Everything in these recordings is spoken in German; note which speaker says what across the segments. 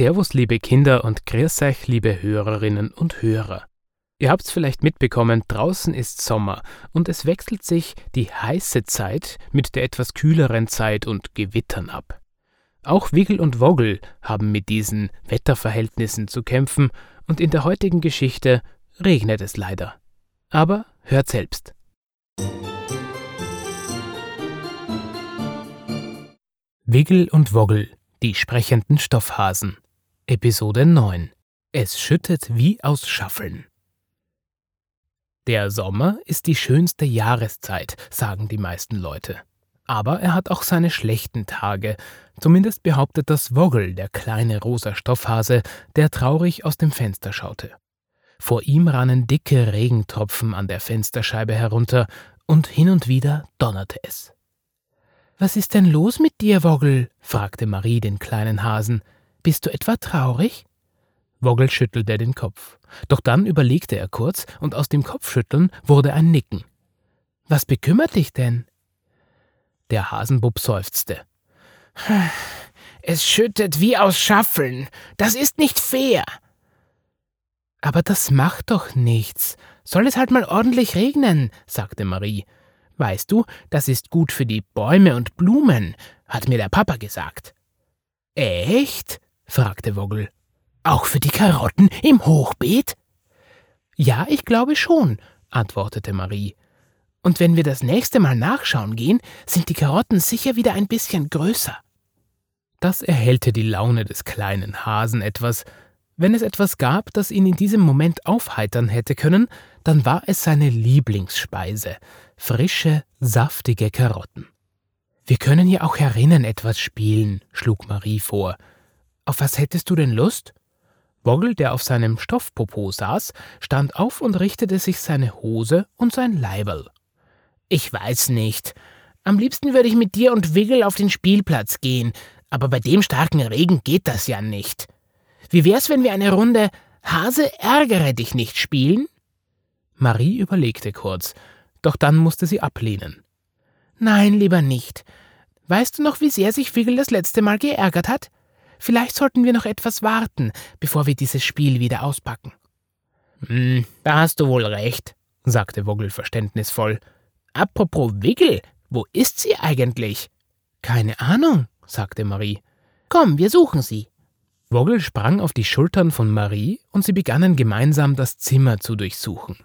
Speaker 1: Servus, liebe Kinder und grüß euch, liebe Hörerinnen und Hörer. Ihr habt's vielleicht mitbekommen, draußen ist Sommer und es wechselt sich die heiße Zeit mit der etwas kühleren Zeit und Gewittern ab. Auch Wiggle und Woggle haben mit diesen Wetterverhältnissen zu kämpfen und in der heutigen Geschichte regnet es leider. Aber hört selbst. Wiggle und Woggle, die sprechenden Stoffhasen. Episode 9. Es schüttet wie aus Schaffeln. Der Sommer ist die schönste Jahreszeit, sagen die meisten Leute. Aber er hat auch seine schlechten Tage. Zumindest behauptet das Woggle, der kleine rosa Stoffhase, der traurig aus dem Fenster schaute. Vor ihm rannen dicke Regentropfen an der Fensterscheibe herunter, und hin und wieder donnerte es. Was ist denn los mit dir, Woggle? fragte Marie den kleinen Hasen. Bist du etwa traurig? Woggle schüttelte den Kopf. Doch dann überlegte er kurz, und aus dem Kopfschütteln wurde ein Nicken. Was bekümmert dich denn? Der Hasenbub seufzte. Es schüttet wie aus Schaffeln. Das ist nicht fair. Aber das macht doch nichts. Soll es halt mal ordentlich regnen, sagte Marie. Weißt du, das ist gut für die Bäume und Blumen, hat mir der Papa gesagt. Echt? Fragte Woggle. Auch für die Karotten im Hochbeet? Ja, ich glaube schon, antwortete Marie. Und wenn wir das nächste Mal nachschauen gehen, sind die Karotten sicher wieder ein bisschen größer. Das erhellte die Laune des kleinen Hasen etwas. Wenn es etwas gab, das ihn in diesem Moment aufheitern hätte können, dann war es seine Lieblingsspeise, frische, saftige Karotten. Wir können ja auch herinnen etwas spielen, schlug Marie vor. Auf was hättest du denn Lust? Woggle, der auf seinem Stoffpopo saß, stand auf und richtete sich seine Hose und sein Leiberl. Ich weiß nicht. Am liebsten würde ich mit dir und Wiggle auf den Spielplatz gehen, aber bei dem starken Regen geht das ja nicht. Wie wär's, wenn wir eine Runde Hase ärgere dich nicht spielen? Marie überlegte kurz, doch dann musste sie ablehnen. Nein, lieber nicht. Weißt du noch, wie sehr sich Wiggle das letzte Mal geärgert hat? Vielleicht sollten wir noch etwas warten, bevor wir dieses Spiel wieder auspacken. Hm, da hast du wohl recht, sagte Woggle verständnisvoll. Apropos Wiggle, wo ist sie eigentlich? Keine Ahnung, sagte Marie. Komm, wir suchen sie. Woggle sprang auf die Schultern von Marie und sie begannen gemeinsam das Zimmer zu durchsuchen.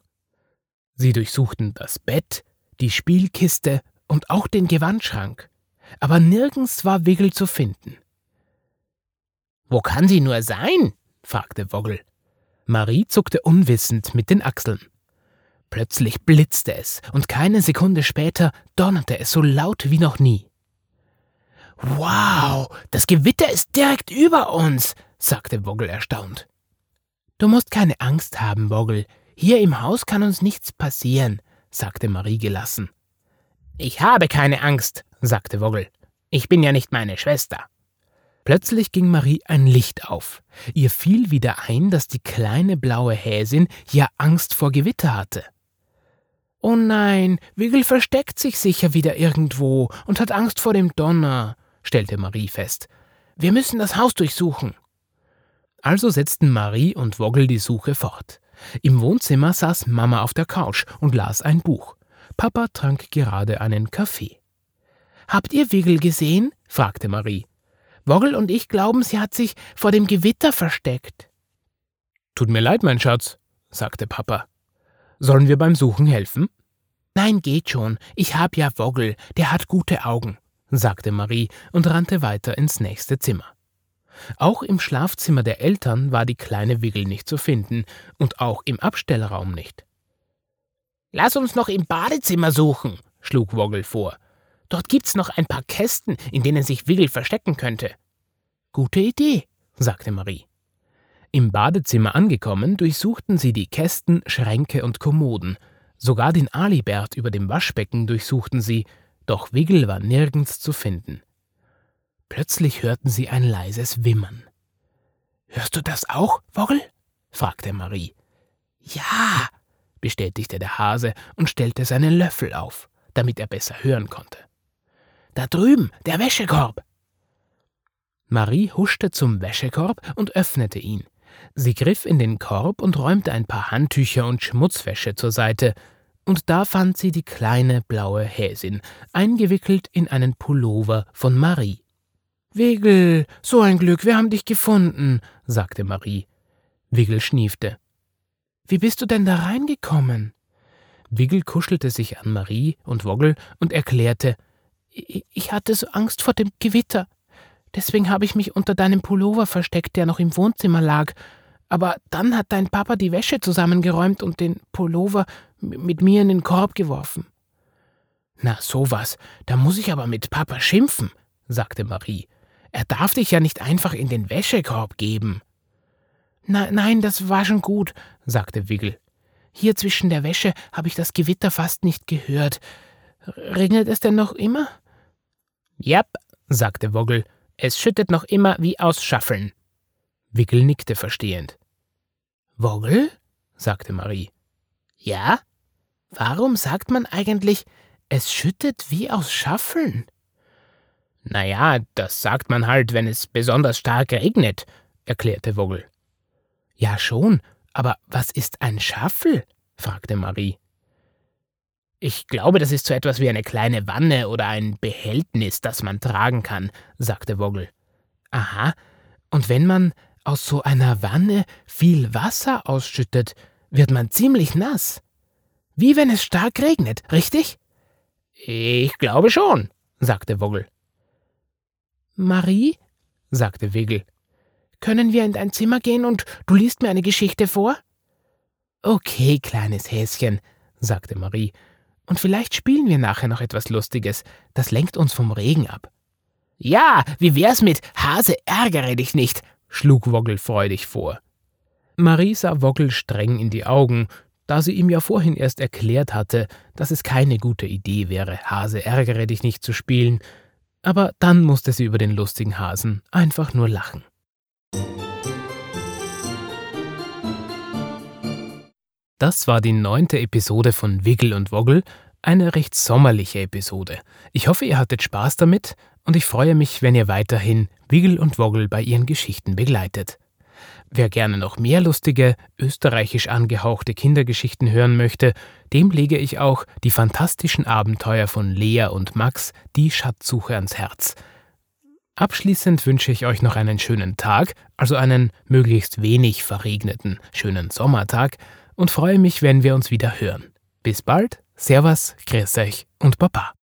Speaker 1: Sie durchsuchten das Bett, die Spielkiste und auch den Gewandschrank, aber nirgends war Wiggle zu finden. Wo kann sie nur sein? fragte Woggle. Marie zuckte unwissend mit den Achseln. Plötzlich blitzte es, und keine Sekunde später donnerte es so laut wie noch nie. Wow, das Gewitter ist direkt über uns, sagte Woggle erstaunt. Du musst keine Angst haben, Woggle, hier im Haus kann uns nichts passieren, sagte Marie gelassen. Ich habe keine Angst, sagte Woggle. Ich bin ja nicht meine Schwester. Plötzlich ging Marie ein Licht auf. Ihr fiel wieder ein, dass die kleine blaue Häsin ja Angst vor Gewitter hatte. Oh nein, Wiggle versteckt sich sicher wieder irgendwo und hat Angst vor dem Donner, stellte Marie fest. Wir müssen das Haus durchsuchen. Also setzten Marie und Woggle die Suche fort. Im Wohnzimmer saß Mama auf der Couch und las ein Buch. Papa trank gerade einen Kaffee. Habt ihr Wiggle gesehen? fragte Marie. Woggle und ich glauben, sie hat sich vor dem Gewitter versteckt. Tut mir leid, mein Schatz, sagte Papa. Sollen wir beim Suchen helfen? Nein, geht schon. Ich hab ja Woggle, der hat gute Augen, sagte Marie und rannte weiter ins nächste Zimmer. Auch im Schlafzimmer der Eltern war die kleine Wiggle nicht zu finden und auch im Abstellraum nicht. Lass uns noch im Badezimmer suchen, schlug Woggle vor. Dort gibt's noch ein paar Kästen, in denen sich Wiggle verstecken könnte. Gute Idee, sagte Marie. Im Badezimmer angekommen, durchsuchten sie die Kästen, Schränke und Kommoden. Sogar den Alibert über dem Waschbecken durchsuchten sie, doch Wiggle war nirgends zu finden. Plötzlich hörten sie ein leises Wimmern. Hörst du das auch, Woggle? fragte Marie. Ja, bestätigte der Hase und stellte seinen Löffel auf, damit er besser hören konnte. Da drüben, der Wäschekorb. Marie huschte zum Wäschekorb und öffnete ihn. Sie griff in den Korb und räumte ein paar Handtücher und Schmutzwäsche zur Seite, und da fand sie die kleine blaue Häsin, eingewickelt in einen Pullover von Marie. Wigel, so ein Glück, wir haben dich gefunden, sagte Marie. Wigel schniefte. Wie bist du denn da reingekommen? Wigel kuschelte sich an Marie und Woggel und erklärte, ich hatte so Angst vor dem Gewitter. Deswegen habe ich mich unter deinem Pullover versteckt, der noch im Wohnzimmer lag. Aber dann hat dein Papa die Wäsche zusammengeräumt und den Pullover mit mir in den Korb geworfen. Na sowas, da muss ich aber mit Papa schimpfen, sagte Marie. Er darf dich ja nicht einfach in den Wäschekorb geben. Na, nein, das war schon gut, sagte Wiggle. Hier zwischen der Wäsche habe ich das Gewitter fast nicht gehört. Regnet es denn noch immer? Jap, sagte Woggle, es schüttet noch immer wie aus Schaffeln. Wiggle nickte verstehend. Woggle? sagte Marie. Ja? Warum sagt man eigentlich, es schüttet wie aus Schaffeln? Naja, das sagt man halt, wenn es besonders stark regnet, erklärte Woggle. Ja schon, aber was ist ein Schaffel? fragte Marie. Ich glaube, das ist so etwas wie eine kleine Wanne oder ein Behältnis, das man tragen kann, sagte Woggle. Aha, und wenn man aus so einer Wanne viel Wasser ausschüttet, wird man ziemlich nass. Wie wenn es stark regnet, richtig? Ich glaube schon, sagte Woggle. Marie, sagte Wiggle, können wir in dein Zimmer gehen und du liest mir eine Geschichte vor? Okay, kleines Häschen, sagte Marie, und vielleicht spielen wir nachher noch etwas Lustiges, das lenkt uns vom Regen ab. Ja, wie wär's mit Hase ärgere dich nicht, schlug Woggle freudig vor. Marie sah Woggle streng in die Augen, da sie ihm ja vorhin erst erklärt hatte, dass es keine gute Idee wäre, Hase ärgere dich nicht zu spielen, aber dann musste sie über den lustigen Hasen einfach nur lachen. Das war die neunte Episode von Wiggle und Woggle, eine recht sommerliche Episode. Ich hoffe, ihr hattet Spaß damit und ich freue mich, wenn ihr weiterhin Wiggle und Woggle bei ihren Geschichten begleitet. Wer gerne noch mehr lustige, österreichisch angehauchte Kindergeschichten hören möchte, dem lege ich auch die fantastischen Abenteuer von Lea und Max, die Schatzsuche ans Herz. Abschließend wünsche ich euch noch einen schönen Tag, also einen möglichst wenig verregneten, schönen Sommertag und freue mich, wenn wir uns wieder hören. Bis bald, Servus, grüß euch und Baba.